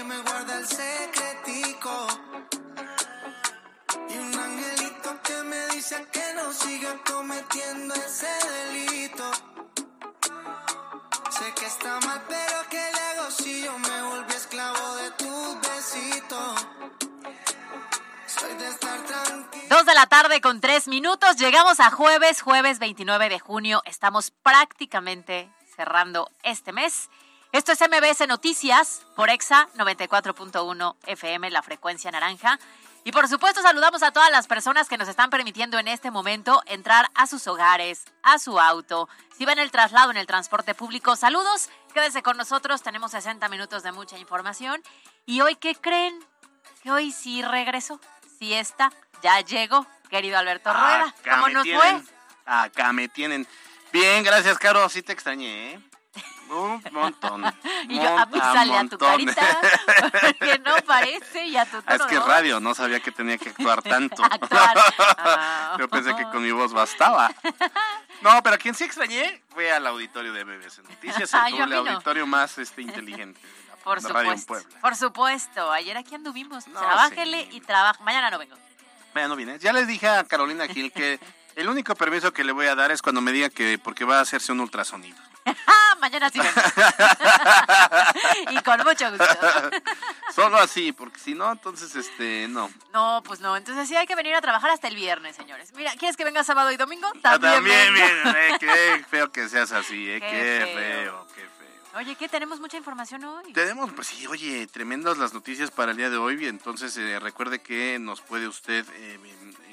que me guarda el secretico. Y un angelito que me dice que no siga cometiendo ese delito. Sé que está mal, pero ¿qué le hago si yo me volví esclavo de tu besito? Soy de estar tranquilo. Dos de la tarde con tres minutos. Llegamos a jueves, jueves 29 de junio. Estamos prácticamente cerrando este mes. Esto es MBS Noticias por EXA 94.1 FM, la frecuencia naranja. Y por supuesto saludamos a todas las personas que nos están permitiendo en este momento entrar a sus hogares, a su auto. Si van el traslado en el transporte público, saludos. Quédense con nosotros, tenemos 60 minutos de mucha información. Y hoy, ¿qué creen? Que hoy sí regresó, sí está, ya llegó, querido Alberto Rueda. Acá ¿Cómo nos tienen, fue? Acá me tienen. Bien, gracias, Caro. Sí te extrañé, ¿eh? Un montón. Y yo, a mí sale a tu carita, porque no parece, y a tu Ah, es que radio, no sabía que tenía que actuar tanto. Actuar. Ah. Yo pensé que con mi voz bastaba. No, pero a quien sí extrañé fue al auditorio de BBC Noticias, Ah, el, no. auditorio más este, inteligente de la, Por Radio en supuesto, Puebla. por supuesto. Ayer aquí anduvimos. No, Trabájele sí. y trabaja. Mañana no vengo. Vaya, no vienes. Ya les dije a Carolina Gil que el único permiso que le voy a dar es cuando me diga que porque va a hacerse un ultrasonido. Mañana sí y con mucho gusto. Solo así, porque si no, entonces, este, no. No, pues no. Entonces sí hay que venir a trabajar hasta el viernes, señores. Mira, ¿quieres que venga sábado y domingo? Ah, También, También, bien, eh, qué feo que seas así, eh, Qué qué, feo. feo. qué feo. Oye, ¿qué? Tenemos mucha información hoy. Tenemos, pues sí, oye, tremendas las noticias para el día de hoy. Entonces, eh, recuerde que nos puede usted eh,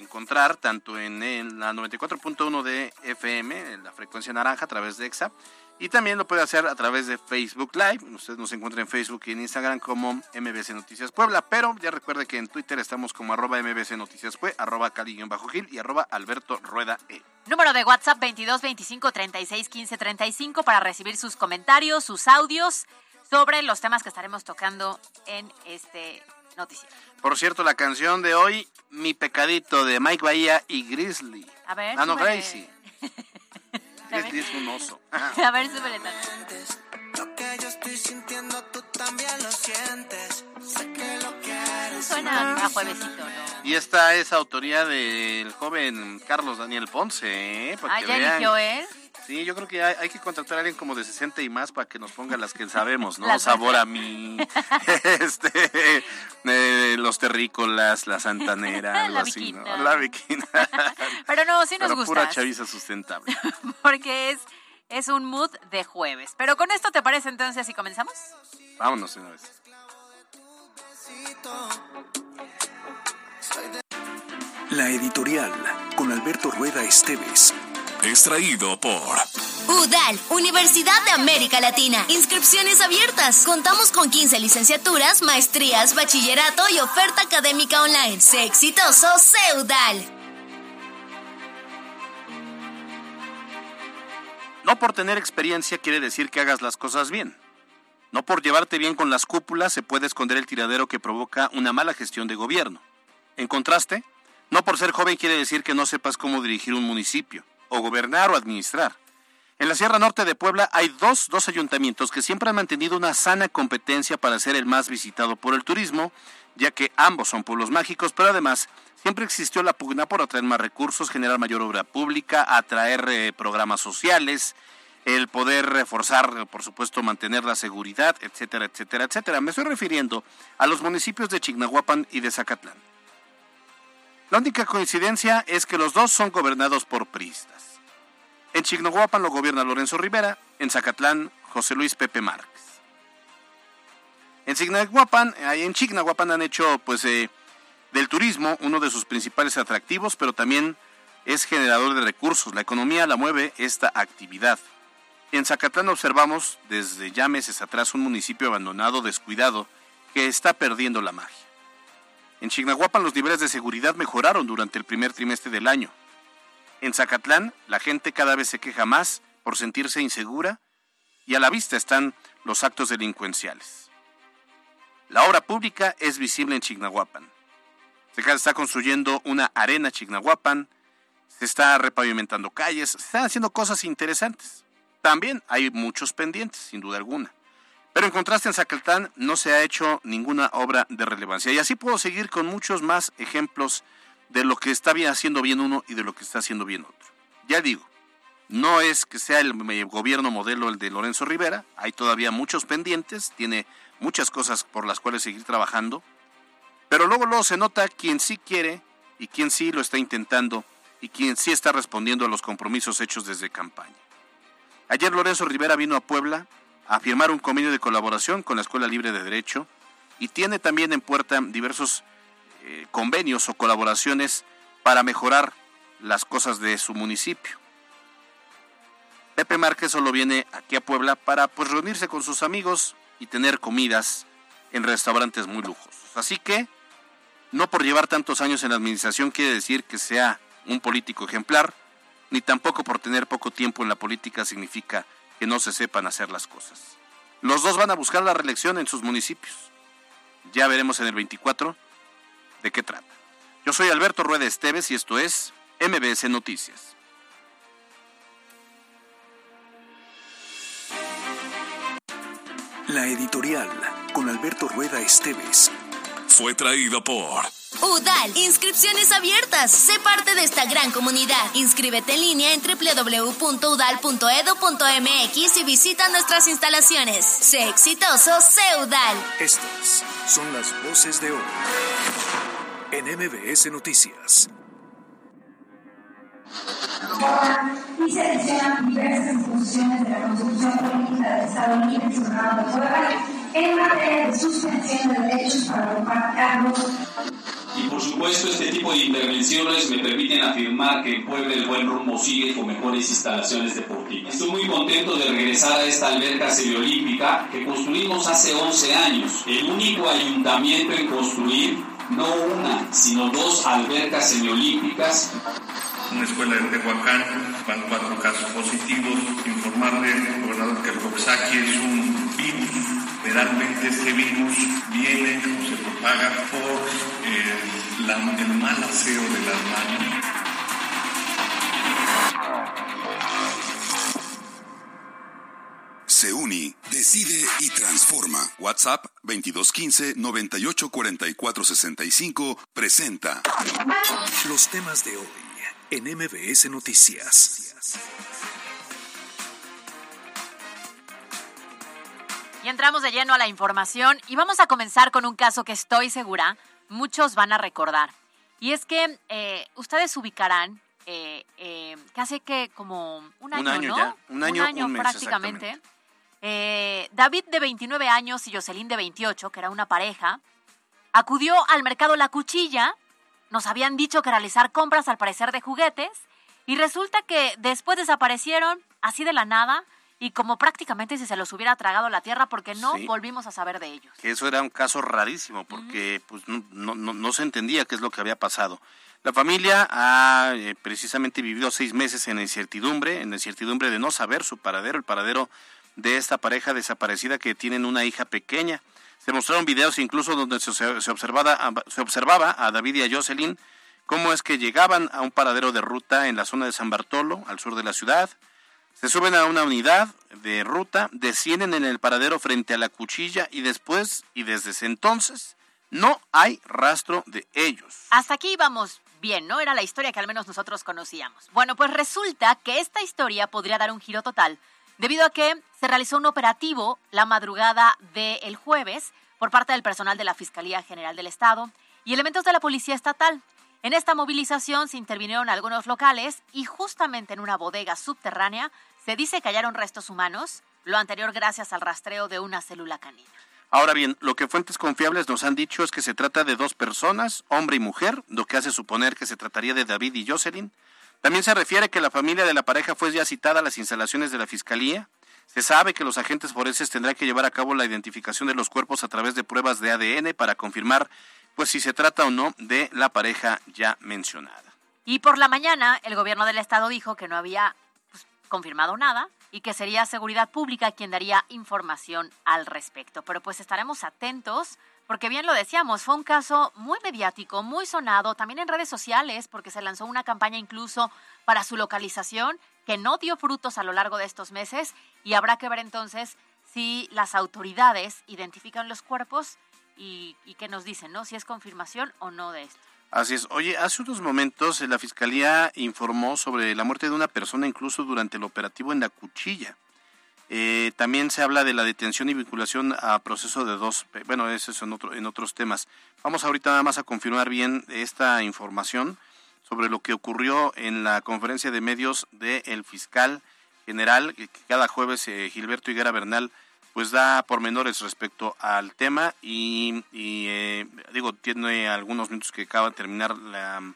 encontrar tanto en, en la 94.1 de FM, en la frecuencia naranja, a través de EXA. Y también lo puede hacer a través de Facebook Live. Usted nos encuentra en Facebook y en Instagram como MBC Noticias Puebla. Pero ya recuerde que en Twitter estamos como arroba MBC Noticias Pue, arroba Cali-Gil y arroba Alberto Rueda E. Número de WhatsApp 22 25 36 15 35 para recibir sus comentarios, sus audios sobre los temas que estaremos tocando en este noticiero. Por cierto, la canción de hoy, Mi Pecadito, de Mike Bahía y Grizzly. A ver, Ah, no, súbele. Gracie. Grizzly es un oso. A ver, súbele. Lo que yo estoy sintiendo, tú también lo sientes. Sé que lo quieres. Suena a juevesito, ¿no? Y esta es autoría del joven Carlos Daniel Ponce, ¿eh? Para Ah, ya vean. eligió él. Sí, yo creo que hay, hay que contratar a alguien como de 60 y más para que nos ponga las que sabemos, ¿no? Sabor a mí, este, eh, los terrícolas, la santanera, algo La así, ¿no? La viquina. Pero no, sí nos Pero gusta. pura chaviza sustentable. Porque es, es un mood de jueves. Pero con esto, ¿te parece entonces si comenzamos? Vámonos una vez. La editorial con Alberto Rueda Esteves. Extraído por UDAL, Universidad de América Latina. Inscripciones abiertas. Contamos con 15 licenciaturas, maestrías, bachillerato y oferta académica online. Sé exitoso, sé UDAL. No por tener experiencia quiere decir que hagas las cosas bien. No por llevarte bien con las cúpulas se puede esconder el tiradero que provoca una mala gestión de gobierno. En contraste, no por ser joven quiere decir que no sepas cómo dirigir un municipio, o gobernar o administrar. En la Sierra Norte de Puebla hay dos, dos ayuntamientos que siempre han mantenido una sana competencia para ser el más visitado por el turismo, ya que ambos son pueblos mágicos, pero además siempre existió la pugna por atraer más recursos, generar mayor obra pública, atraer eh, programas sociales, el poder reforzar, por supuesto, mantener la seguridad, etcétera, etcétera, etcétera. Me estoy refiriendo a los municipios de Chignahuapan y de Zacatlán. La única coincidencia es que los dos son gobernados por priistas. En Chignahuapan lo gobierna Lorenzo Rivera, en Zacatlán José Luis Pepe Márquez. En Chignahuapan, en Chignahuapan han hecho pues eh, del turismo uno de sus principales atractivos, pero también es generador de recursos. La economía la mueve esta actividad. En Zacatlán observamos desde ya meses atrás un municipio abandonado, descuidado, que está perdiendo la magia. En Chignahuapan los niveles de seguridad mejoraron durante el primer trimestre del año. En Zacatlán la gente cada vez se queja más por sentirse insegura y a la vista están los actos delincuenciales. La obra pública es visible en Chignahuapan. Se está construyendo una arena Chignahuapan, se está repavimentando calles, se están haciendo cosas interesantes. También hay muchos pendientes, sin duda alguna. Pero en contraste en Zacatán no se ha hecho ninguna obra de relevancia. Y así puedo seguir con muchos más ejemplos de lo que está bien haciendo bien uno y de lo que está haciendo bien otro. Ya digo, no es que sea el gobierno modelo el de Lorenzo Rivera, hay todavía muchos pendientes, tiene muchas cosas por las cuales seguir trabajando, pero luego luego se nota quién sí quiere y quién sí lo está intentando y quién sí está respondiendo a los compromisos hechos desde campaña. Ayer Lorenzo Rivera vino a Puebla a firmar un convenio de colaboración con la Escuela Libre de Derecho y tiene también en puerta diversos eh, convenios o colaboraciones para mejorar las cosas de su municipio. Pepe Márquez solo viene aquí a Puebla para pues reunirse con sus amigos y tener comidas en restaurantes muy lujosos. Así que no por llevar tantos años en la administración quiere decir que sea un político ejemplar, ni tampoco por tener poco tiempo en la política significa que no se sepan hacer las cosas. Los dos van a buscar la reelección en sus municipios. Ya veremos en el 24 de qué trata. Yo soy Alberto Rueda Esteves y esto es MBS Noticias. La editorial con Alberto Rueda Esteves. Fue traído por UDAL, inscripciones abiertas. Sé parte de esta gran comunidad. Inscríbete en línea en www.udal.edu.mx y visita nuestras instalaciones. Sé exitoso, sé UDAL. Estas son las voces de hoy en MBS Noticias y se mencionan diversas disposiciones de la Constitución Política del Estado Libre y de en materia de suspensión de derechos para ocupar cargos. Y por supuesto, este tipo de intervenciones me permiten afirmar que en Puebla el buen rumbo sigue con mejores instalaciones deportivas. Estoy muy contento de regresar a esta alberca semiolímpica que construimos hace 11 años. El único ayuntamiento en construir no una, sino dos albercas semiolímpicas una escuela de Tehuacán, van cuatro casos positivos. Informarle, gobernador, que el Coxsackie es un virus. Realmente este virus viene o se propaga por el, el mal aseo de las manos. Se uni, decide y transforma. WhatsApp 2215 984465 presenta los temas de hoy en MBS Noticias. Y entramos de lleno a la información y vamos a comenzar con un caso que estoy segura muchos van a recordar. Y es que eh, ustedes ubicarán eh, eh, que hace que como un año, un ¿no? un año, prácticamente. David de 29 años y Jocelyn de 28, que era una pareja, acudió al mercado La Cuchilla nos habían dicho que realizar compras al parecer de juguetes y resulta que después desaparecieron así de la nada y como prácticamente si se los hubiera tragado la tierra porque no volvimos a saber de ellos. Que eso era un caso rarísimo porque pues no, no, no, se entendía qué es lo que había pasado. La familia ha eh, precisamente vivido seis meses en incertidumbre, en incertidumbre de no saber su paradero, el paradero de esta pareja desaparecida que tienen una hija pequeña. Se mostraron videos incluso donde se, observaba, se observaba a David y a Jocelyn cómo es que llegaban a un paradero de ruta en la zona de San Bartolo, al sur de la ciudad. Se suben a una unidad de ruta, descienden en el paradero frente a la cuchilla y después, y desde ese entonces, no hay rastro de ellos. Hasta aquí íbamos bien, ¿no? Era la historia que al menos nosotros conocíamos. Bueno, pues resulta que esta historia podría dar un giro total debido a que se realizó un operativo la madrugada del jueves por parte del personal de la Fiscalía General del Estado y elementos de la Policía Estatal. En esta movilización se intervinieron algunos locales y justamente en una bodega subterránea se dice que hallaron restos humanos, lo anterior gracias al rastreo de una célula canina. Ahora bien, lo que fuentes confiables nos han dicho es que se trata de dos personas, hombre y mujer, lo que hace suponer que se trataría de David y Jocelyn, también se refiere que la familia de la pareja fue ya citada a las instalaciones de la Fiscalía. Se sabe que los agentes forenses tendrán que llevar a cabo la identificación de los cuerpos a través de pruebas de ADN para confirmar pues si se trata o no de la pareja ya mencionada. Y por la mañana el gobierno del estado dijo que no había pues, confirmado nada y que sería Seguridad Pública quien daría información al respecto. Pero pues estaremos atentos porque bien lo decíamos, fue un caso muy mediático, muy sonado, también en redes sociales, porque se lanzó una campaña incluso para su localización que no dio frutos a lo largo de estos meses y habrá que ver entonces si las autoridades identifican los cuerpos y, y qué nos dicen, ¿no? Si es confirmación o no de esto. Así es. Oye, hace unos momentos eh, la Fiscalía informó sobre la muerte de una persona incluso durante el operativo en la cuchilla. Eh, también se habla de la detención y vinculación a proceso de dos, bueno, eso es en, otro, en otros temas. Vamos ahorita nada más a confirmar bien esta información sobre lo que ocurrió en la conferencia de medios del fiscal general, que cada jueves eh, Gilberto Higuera Bernal pues da pormenores respecto al tema y, eh, digo, tiene algunos minutos que acaba de terminar la,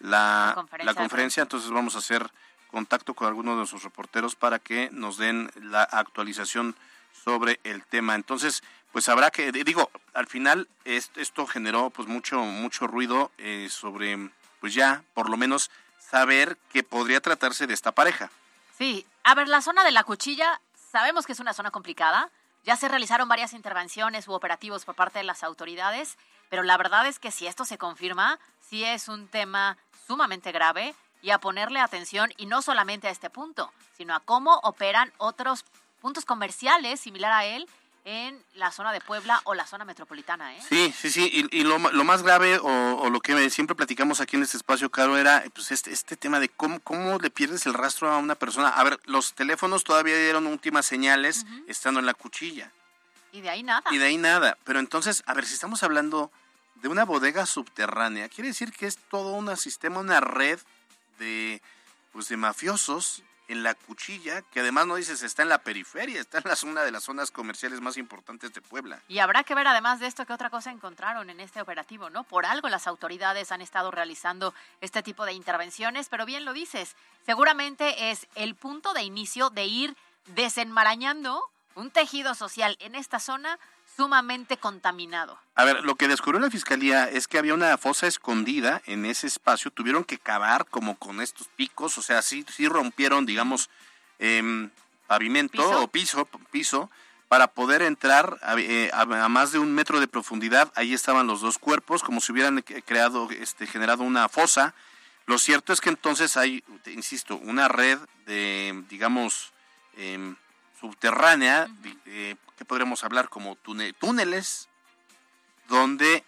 la, la conferencia, entonces vamos a hacer contacto con algunos de nuestros reporteros para que nos den la actualización sobre el tema. Entonces, pues habrá que, digo, al final esto generó pues mucho, mucho ruido eh, sobre, pues ya, por lo menos, saber que podría tratarse de esta pareja. Sí, a ver, la zona de la cuchilla, sabemos que es una zona complicada, ya se realizaron varias intervenciones u operativos por parte de las autoridades, pero la verdad es que si esto se confirma, sí es un tema sumamente grave y a ponerle atención y no solamente a este punto, sino a cómo operan otros puntos comerciales similar a él en la zona de Puebla o la zona metropolitana. ¿eh? Sí, sí, sí. Y, lo, más grave o, lo que siempre platicamos aquí en este espacio, Caro, era pues este, este tema de cómo, cómo le pierdes el rastro a una persona. A ver, los teléfonos todavía dieron últimas señales estando en la cuchilla. Y de ahí nada. Y de ahí nada. Pero entonces, a ver, si estamos hablando de una bodega subterránea, quiere decir que es todo un sistema, una red de, pues de mafiosos en la cuchilla, que además no dices está en la periferia, está en la, una de las zonas comerciales más importantes de Puebla. Y habrá que ver además de esto qué otra cosa encontraron en este operativo, ¿no? Por algo las autoridades han estado realizando este tipo de intervenciones, pero bien lo dices, seguramente es el punto de inicio de ir desenmarañando un tejido social en esta zona sumamente contaminado. A ver, lo que descubrió la fiscalía es que había una fosa escondida en ese espacio, tuvieron que cavar como con estos picos, o sea, sí, sí rompieron, digamos, eh, pavimento o piso, piso, para poder entrar eh, a, más de un metro de profundidad. Ahí estaban los dos cuerpos, como si hubieran creado, este, generado una fosa. Lo cierto es que entonces hay, insisto, una red de, digamos, eh, subterránea, eh, que podremos hablar como túneles, donde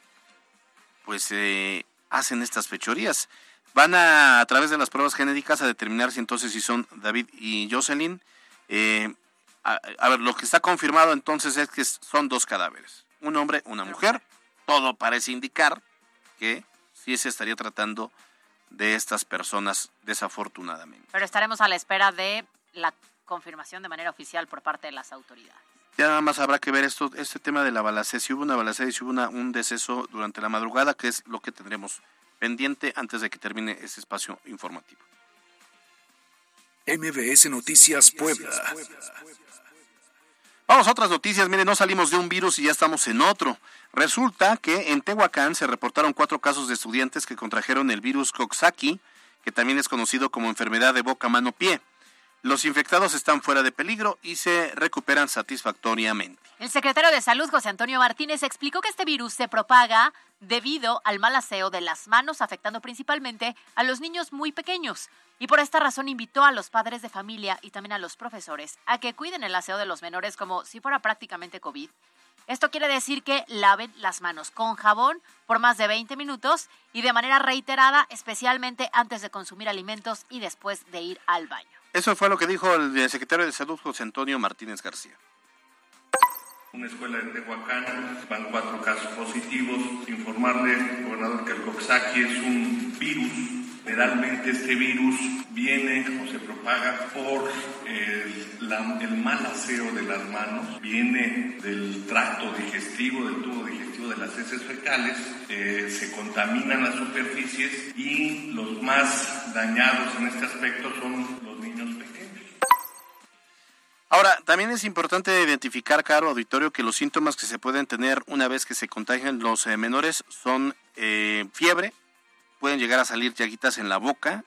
pues eh, hacen estas fechorías. Van a, a través de las pruebas genéticas, a determinar si entonces si son David y Jocelyn. Eh, a, ver, lo que está confirmado entonces es que son dos cadáveres, un hombre, una mujer. Todo parece indicar que sí se estaría tratando de estas personas, desafortunadamente. Pero estaremos a la espera de la confirmación de manera oficial por parte de las autoridades. Ya nada más habrá que ver esto, este tema de la balacera, si hubo una balacera y si hubo un deceso durante la madrugada, que es lo que tendremos pendiente antes de que termine ese espacio informativo. MBS Noticias Puebla. Vamos a otras noticias. Miren, no salimos de un virus y ya estamos en otro. Resulta que en Tehuacán se reportaron cuatro casos de estudiantes que contrajeron el virus Coxsackie, que también es conocido como enfermedad de boca, mano, pie. Los infectados están fuera de peligro y se recuperan satisfactoriamente. El secretario de Salud, José Antonio Martínez, explicó que este virus se propaga debido al mal aseo de las manos, afectando principalmente a los niños muy pequeños. Y por esta razón invitó a los padres de familia y también a los profesores a que cuiden el aseo de los menores como si fuera prácticamente COVID. Esto quiere decir que laven las manos con jabón por más de 20 minutos y de manera reiterada, especialmente antes de consumir alimentos y después de ir al baño. Eso fue lo que dijo el secretario de Salud, José Antonio Martínez García. Una escuela de Tehuacán, van cuatro casos positivos. Informarle, gobernador, que el Coxsackie es un virus. Generalmente este virus viene o se propaga por el, mal aseo de las manos, viene del tracto digestivo, del tubo digestivo de las heces fecales, eh, se contaminan las superficies y los más dañados en este aspecto son Ahora, también es importante identificar, caro auditorio, que los síntomas que se pueden tener una vez que se contagian los eh, menores son eh, fiebre, pueden llegar a salir llaguitas en la boca,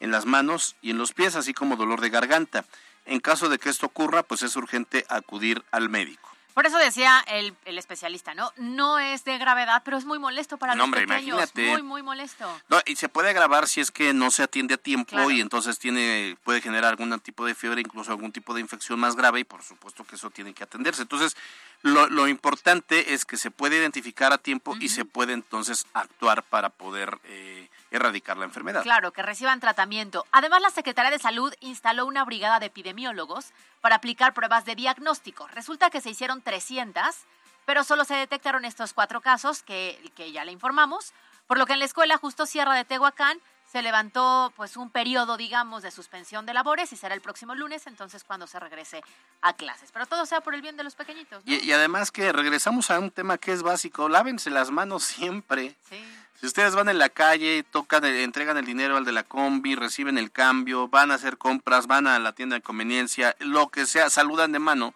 en las manos y en los pies, así como dolor de garganta. En caso de que esto ocurra, pues es urgente acudir al médico. Por eso decía el, el especialista, ¿no? No es de gravedad, pero es muy molesto para No, los hombre, pequeños. imagínate. Muy, muy molesto. No, y se puede agravar si es que no se atiende a tiempo Claro. y entonces tiene puede generar algún tipo de fiebre, incluso algún tipo de infección más grave y por supuesto que eso tiene que atenderse. Entonces, lo, lo importante es que se puede identificar a tiempo y se puede entonces actuar para poder eh, erradicar la enfermedad. Claro, que reciban tratamiento. Además, la Secretaría de Salud instaló una brigada de epidemiólogos para aplicar pruebas de diagnóstico. Resulta que se hicieron 300, pero solo se detectaron estos cuatro casos que, que ya le informamos, por lo que en la escuela Justo Sierra de Tehuacán se levantó pues un periodo, digamos, de suspensión de labores y será el próximo lunes, entonces cuando se regrese a clases. Pero todo sea por el bien de los pequeñitos. ¿no? Y, y además que regresamos a un tema que es básico, lávense las manos siempre. Sí. Si ustedes van en la calle, tocan, entregan el dinero al de la combi, reciben el cambio, van a hacer compras, van a la tienda de conveniencia, lo que sea, saludan de mano.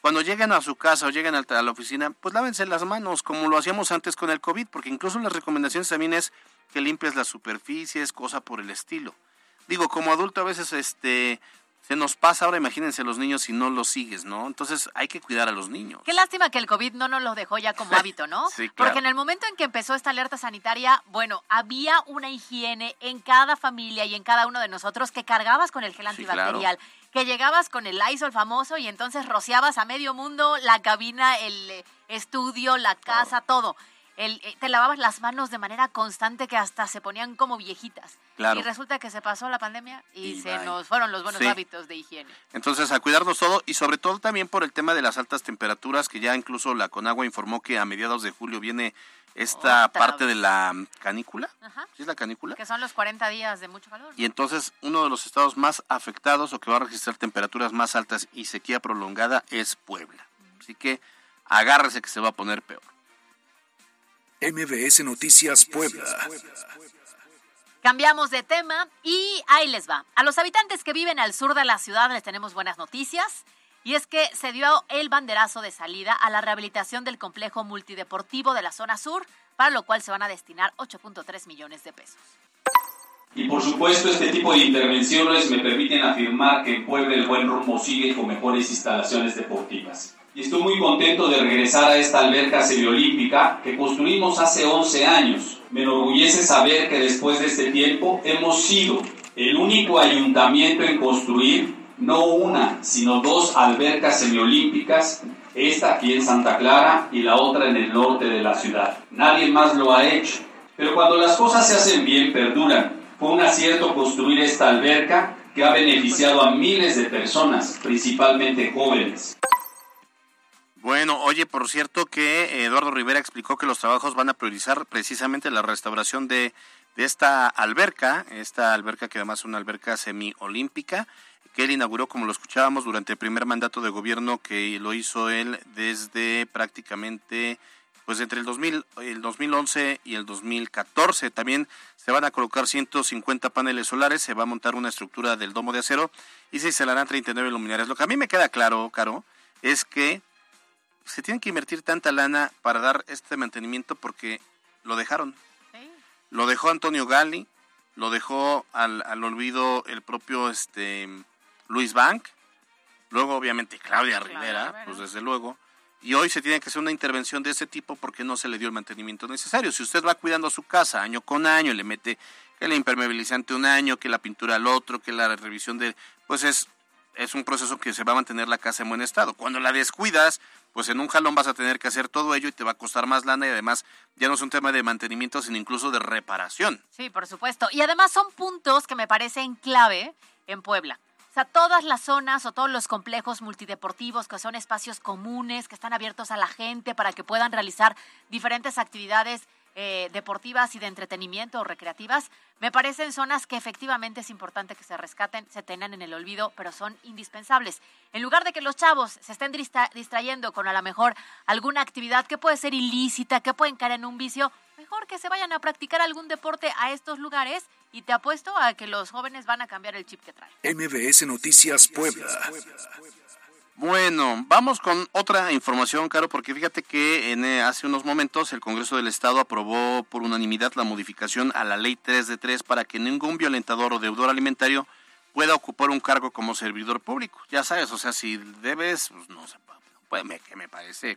Cuando lleguen a su casa o lleguen a la oficina, pues lávense las manos como lo hacíamos antes con el COVID, porque incluso las recomendaciones también es que limpies las superficies, cosa por el estilo. Digo, como adulto a veces este se nos pasa, ahora imagínense los niños si no los sigues, ¿no? Entonces hay que cuidar a los niños. Qué lástima que el COVID no nos lo dejó ya como hábito, ¿no? Sí, claro. Porque en el momento en que empezó esta alerta sanitaria, bueno, había una higiene en cada familia y en cada uno de nosotros que cargabas con el gel Sí, claro. antibacterial, que llegabas con el Lysol famoso y entonces rociabas a medio mundo la cabina, el eh, estudio, la casa, todo. El, eh, te lavabas las manos de manera constante que hasta se ponían como viejitas. Claro. Y resulta que se pasó la pandemia y, Y se bye. nos fueron los buenos Sí. hábitos de higiene. Entonces, a cuidarnos todo y sobre todo también por el tema de las altas temperaturas, que ya incluso la Conagua informó que a mediados de julio viene esta Otra parte vez. de la canícula. Ajá. ¿Sí es la canícula? Que son los 40 días de mucho calor. Y entonces uno de los estados más afectados o que va a registrar temperaturas más altas y sequía prolongada es Puebla. Así que agárrese que se va a poner peor. MBS Noticias Puebla. Cambiamos de tema y ahí les va. A los habitantes que viven al sur de la ciudad les tenemos buenas noticias. Y es que se dio el banderazo de salida a la rehabilitación del complejo multideportivo de la zona sur, para lo cual se van a destinar 8.3 millones de pesos. Y por supuesto, este tipo de intervenciones me permiten afirmar que en Puebla el buen rumbo sigue con mejores instalaciones deportivas. Y estoy muy contento de regresar a esta alberca semiolímpica que construimos hace 11 años. Me enorgullece saber que después de este tiempo hemos sido el único ayuntamiento en construir no una, sino dos albercas semiolímpicas, esta aquí en Santa Clara y la otra en el norte de la ciudad. Nadie más lo ha hecho. Pero cuando las cosas se hacen bien, perduran. Fue un acierto construir esta alberca que ha beneficiado a miles de personas, principalmente jóvenes. Bueno, oye, por cierto que Eduardo Rivera explicó que los trabajos van a priorizar precisamente la restauración de, esta alberca, esta alberca que además es una alberca semiolímpica, que él inauguró, como lo escuchábamos, durante el primer mandato de gobierno que lo hizo él desde prácticamente, pues entre el, 2000, el 2011 y el 2014. También se van a colocar 150 paneles solares, se va a montar una estructura del domo de acero y se instalarán 39 luminarias. Lo que a mí me queda claro, Caro, es que se tiene que invertir tanta lana para dar este mantenimiento porque lo dejaron. Sí. Lo dejó Antonio Gali, lo dejó al, al olvido el propio este Luis Bank, luego obviamente Claudia Claudia Rivera, Rivera. pues desde luego. Y hoy se tiene que hacer una intervención de ese tipo porque no se le dio el mantenimiento necesario. Si usted va cuidando su casa año con año, le mete que el impermeabilizante un año, que la pintura al otro, que la revisión de... Pues es, es un proceso que se va a mantener la casa en buen estado. Cuando la descuidas, pues en un jalón vas a tener que hacer todo ello y te va a costar más lana y además ya no es un tema de mantenimiento, sino incluso de reparación. Sí, por supuesto. Y además son puntos que me parecen clave en Puebla. O sea, todas las zonas o todos los complejos multideportivos que son espacios comunes, que están abiertos a la gente para que puedan realizar diferentes actividades eh, deportivas y de entretenimiento o recreativas, me parecen zonas que efectivamente es importante que se rescaten, se tengan en el olvido, pero son indispensables. En lugar de que los chavos se estén distra- distrayendo con a lo mejor alguna actividad que puede ser ilícita, que pueden caer en un vicio, mejor que se vayan a practicar algún deporte a estos lugares y te apuesto a que los jóvenes van a cambiar el chip que traen. MBS Noticias Puebla. Bueno, vamos con otra información, Caro, porque fíjate que en, eh, hace unos momentos el Congreso del Estado aprobó por unanimidad la modificación a la Ley 3 de 3 para que ningún violentador o deudor alimentario pueda ocupar un cargo como servidor público. Ya sabes, o sea, si debes, pues no no pues me, que me parece...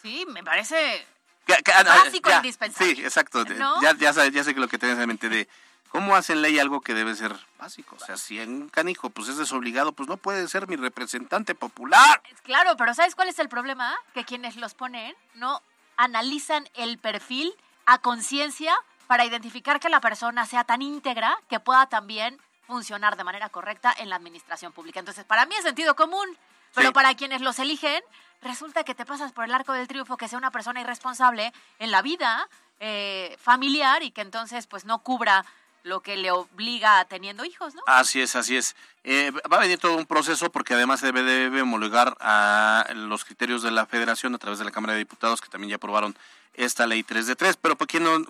Sí, me parece Que- que- ah, Básico ya, indispensable. Sí, exacto. ¿No? Ya, ya, sé, ya sé que lo que tienes en mente de cómo hacen ley algo que debe ser básico. O sea, si en un canijo pues es desobligado, pues no puede ser mi representante popular. Claro, pero ¿sabes cuál es el problema? Que quienes los ponen no analizan el perfil a conciencia para identificar que la persona sea tan íntegra que pueda también funcionar de manera correcta en la administración pública. Entonces, para mí es sentido común, pero Sí. para quienes los eligen, resulta que te pasas por el arco del triunfo que sea una persona irresponsable en la vida eh, familiar y que entonces pues no cubra lo que le obliga teniendo hijos, ¿no? Así es, así es. Eh, va a venir todo un proceso porque además se debe, debe homologar a los criterios de la federación a través de la Cámara de Diputados que también ya aprobaron esta ley 3 de 3. Pero pues, ¿quién, no-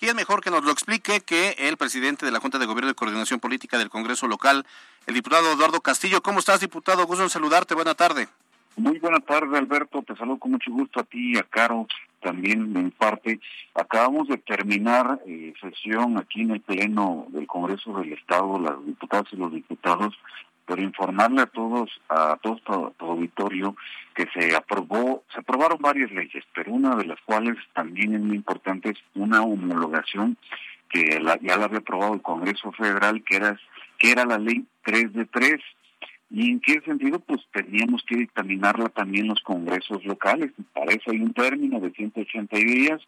¿quién mejor que nos lo explique que el presidente de la Junta de Gobierno y Coordinación Política del Congreso local, el diputado Eduardo Castillo? ¿Cómo estás, diputado? Gusto en saludarte. Buena tarde. Muy buena tarde, Alberto. Te saludo con mucho gusto a ti y a Caro también de mi parte. Acabamos de terminar eh, sesión aquí en el Pleno del Congreso del Estado, las diputadas y los diputados, pero informarle a todos, a todo tu, auditorio, que se aprobó, se aprobaron varias leyes, pero una de las cuales también es muy importante es una homologación que ya la había aprobado el Congreso Federal, que era, que era la ley 3 de 3. ¿Y en qué sentido? Pues teníamos que dictaminarla también los congresos locales. Para eso hay un término de 180 días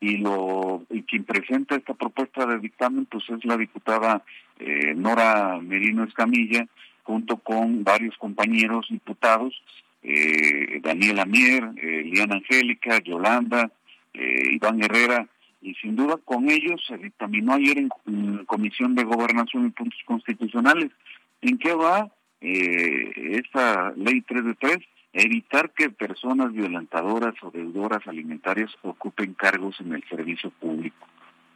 y lo y quien presenta esta propuesta de dictamen pues es la diputada eh, Nora Merino Escamilla junto con varios compañeros diputados eh, Daniel Amier, eh, Liana Angélica, Yolanda, eh, Iván Herrera y sin duda con ellos se dictaminó ayer en, en Comisión de Gobernación y Puntos Constitucionales. ¿En qué va eh, esta ley 3 de 3? Evitar que personas violentadoras o deudoras alimentarias ocupen cargos en el servicio público.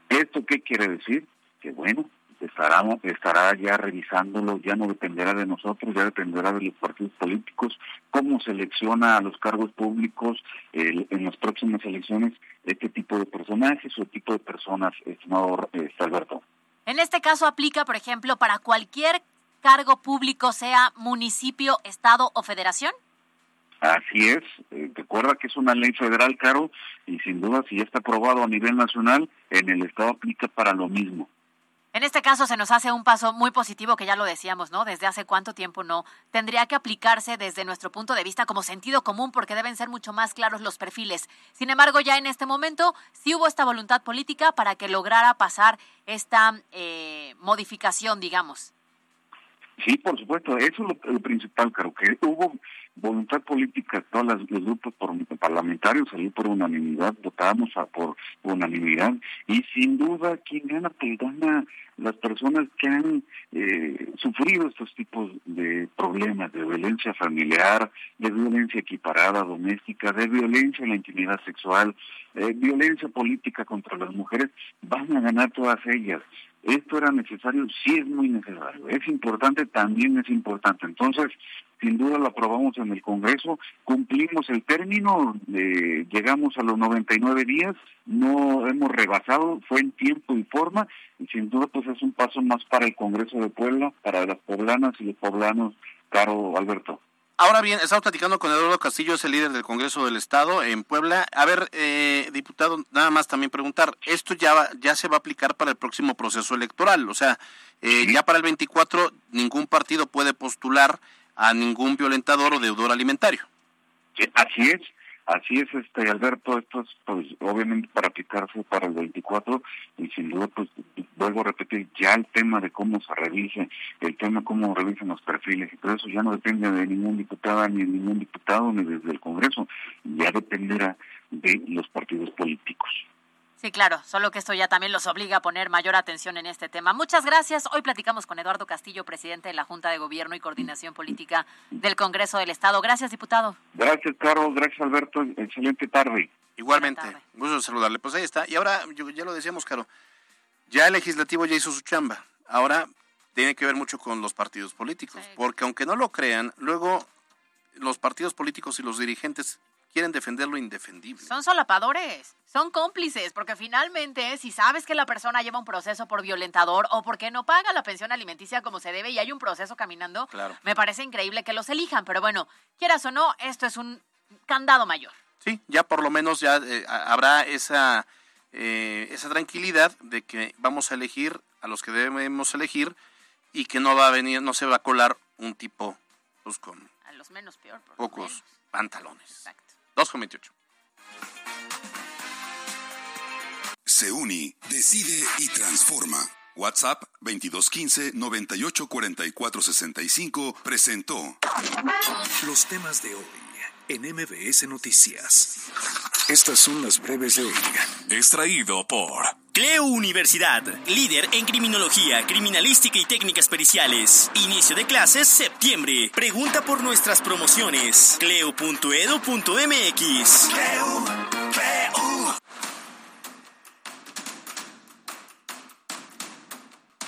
¿Esto qué quiere decir? Que bueno, estará, estará ya revisándolo, ya no dependerá de nosotros, ya dependerá de los partidos políticos, cómo selecciona a los cargos públicos eh, en las próximas elecciones este tipo de personajes o tipo de personas, estimado eh, Alberto. En este caso aplica, por ejemplo, para cualquier cargo público, sea municipio, estado o federación. Así es, eh, recuerda que es una ley federal, Caro, y sin duda si ya está aprobado a nivel nacional, en el Estado aplica para lo mismo. En este caso se nos hace un paso muy positivo que ya lo decíamos, ¿no? Desde hace cuánto tiempo no. Tendría que aplicarse desde nuestro punto de vista como sentido común porque deben ser mucho más claros los perfiles. Sin embargo, ya en este momento sí hubo esta voluntad política para que lograra pasar esta eh, modificación, digamos. Sí, por supuesto, eso es lo, principal, Caro, que hubo voluntad política, todos los grupos parlamentarios salió por unanimidad, votábamos a, por unanimidad, y sin duda quien gana, pues gana las personas que han eh, sufrido estos tipos de problemas de violencia familiar, de violencia equiparada doméstica, de violencia en la intimidad sexual, eh, violencia política contra las mujeres, van a ganar todas ellas. Esto era necesario, sí es muy necesario. Es importante, también es importante. Entonces, sin duda lo aprobamos en el Congreso, cumplimos el término, eh, llegamos a los 99 días, no hemos rebasado, fue en tiempo y forma, y sin duda pues es un paso más para el Congreso de Puebla, para las poblanas y los poblanos, Caro Alberto. Ahora bien, estamos platicando con Eduardo Castillo, es el líder del Congreso del Estado en Puebla. A ver, eh, diputado, nada más también preguntar, esto ya va- ya se va a aplicar para el próximo proceso electoral, o sea, eh, ya para el 24 ningún partido puede postular a ningún violentador o deudor alimentario. Sí, Así es, así es, este Alberto, esto es pues obviamente para aplicarse para el 24 y sin duda pues vuelvo a repetir ya el tema de cómo se revise, el tema cómo revisen los perfiles y todo eso ya no depende de ningún diputada ni de ningún diputado ni desde el Congreso, ya dependerá de los partidos políticos. Sí, claro, solo que esto ya también los obliga a poner mayor atención en este tema. Muchas gracias. Hoy platicamos con Eduardo Castillo, presidente de la Junta de Gobierno y Coordinación Política del Congreso del Estado. Gracias, diputado. Gracias, Caro, gracias, Alberto, excelente tarde. Igualmente, tarde. gusto de saludarle. Pues ahí está. Y ahora, yo- ya lo decíamos, Caro, ya el legislativo ya hizo su chamba. Ahora tiene que ver mucho con los partidos políticos, Sí. porque aunque no lo crean, luego los partidos políticos y los dirigentes quieren defender lo indefendible. Son solapadores, son cómplices, porque finalmente si sabes que la persona lleva un proceso por violentador o porque no paga la pensión alimenticia como se debe y hay un proceso caminando, Claro. me parece increíble que los elijan, pero bueno, quieras o no, esto es un candado mayor. Sí, ya por lo menos ya eh, ha- habrá esa, eh, esa tranquilidad de que vamos a elegir a los que debemos elegir y que no va a venir, no se va a colar un tipo pues, con A los menos peor. Por pocos menos. pantalones. Exacto. 2 con 28. Se uni, decide y transforma. WhatsApp 2215 984465 presentó Los temas de hoy en MBS Noticias. Estas son las breves de hoy. Extraído por Cleo Universidad, líder en criminología, criminalística y técnicas periciales. Inicio de clases septiembre. Pregunta por nuestras promociones. cleo.edu.mx.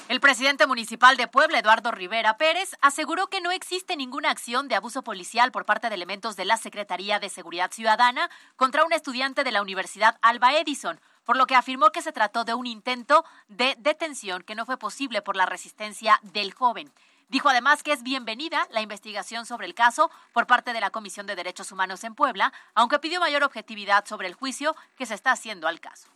El presidente municipal de Puebla, Eduardo Rivera Pérez, aseguró que no existe ninguna acción de abuso policial por parte de elementos de la Secretaría de Seguridad Ciudadana contra un estudiante de la Universidad Alba Edison, por lo que afirmó que se trató de un intento de detención que no fue posible por la resistencia del joven. Dijo además que es bienvenida la investigación sobre el caso por parte de la Comisión de Derechos Humanos en Puebla, aunque pidió mayor objetividad sobre el juicio que se está haciendo al caso.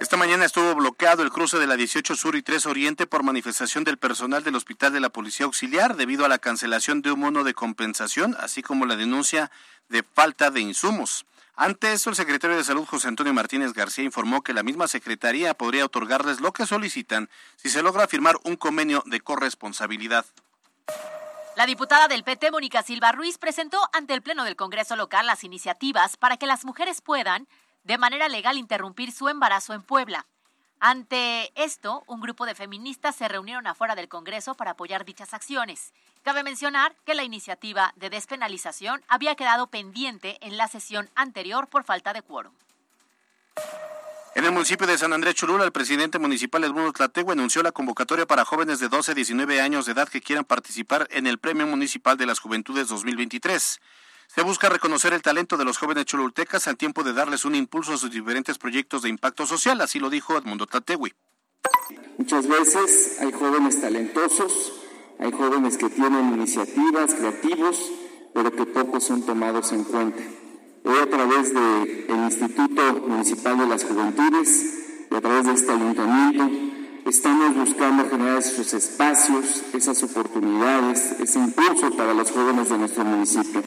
Esta mañana estuvo bloqueado el cruce de la 18 Sur y 3 Oriente por manifestación del personal del Hospital de la Policía Auxiliar debido a la cancelación de un mono de compensación, así como la denuncia de falta de insumos. Ante esto, el secretario de Salud, José Antonio Martínez García, informó que la misma Secretaría podría otorgarles lo que solicitan si se logra firmar un convenio de corresponsabilidad. La diputada del PT, Mónica Silva Ruiz, presentó ante el Pleno del Congreso local las iniciativas para que las mujeres puedan, de manera legal, interrumpir su embarazo en Puebla. Ante esto, un grupo de feministas se reunieron afuera del Congreso para apoyar dichas acciones. Cabe mencionar que la iniciativa de despenalización había quedado pendiente en la sesión anterior por falta de quórum. En el municipio de San Andrés Cholula, el presidente municipal Edmundo Tlategua anunció la convocatoria para jóvenes de 12 a 19 años de edad que quieran participar en el Premio Municipal de las Juventudes 2023. Se busca reconocer el talento de los jóvenes cholultecas al tiempo de darles un impulso a sus diferentes proyectos de impacto social, así lo dijo Edmundo Tlategui. Muchas veces hay jóvenes talentosos, hay jóvenes que tienen iniciativas, creativos, pero que pocos son tomados en cuenta. Hoy a través del Instituto Municipal de las Juventudes y a través de este ayuntamiento estamos buscando generar esos espacios, esas oportunidades, ese impulso para los jóvenes de nuestro municipio.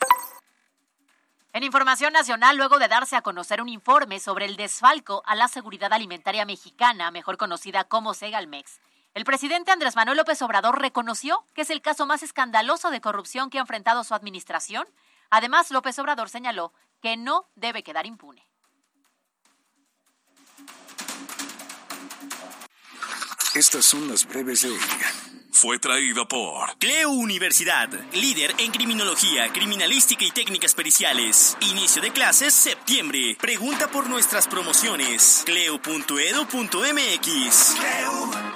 En información nacional, luego de darse a conocer un informe sobre el desfalco a la seguridad alimentaria mexicana, mejor conocida como Segalmex, el presidente Andrés Manuel López Obrador reconoció que es el caso más escandaloso de corrupción que ha enfrentado su administración. Además, López Obrador señaló que no debe quedar impune. Estas son las breves de hoy. fue traído por Cleo Universidad, líder en criminología, criminalística y técnicas periciales. Inicio de clases septiembre. Pregunta por nuestras promociones. cleo.edu.mx. El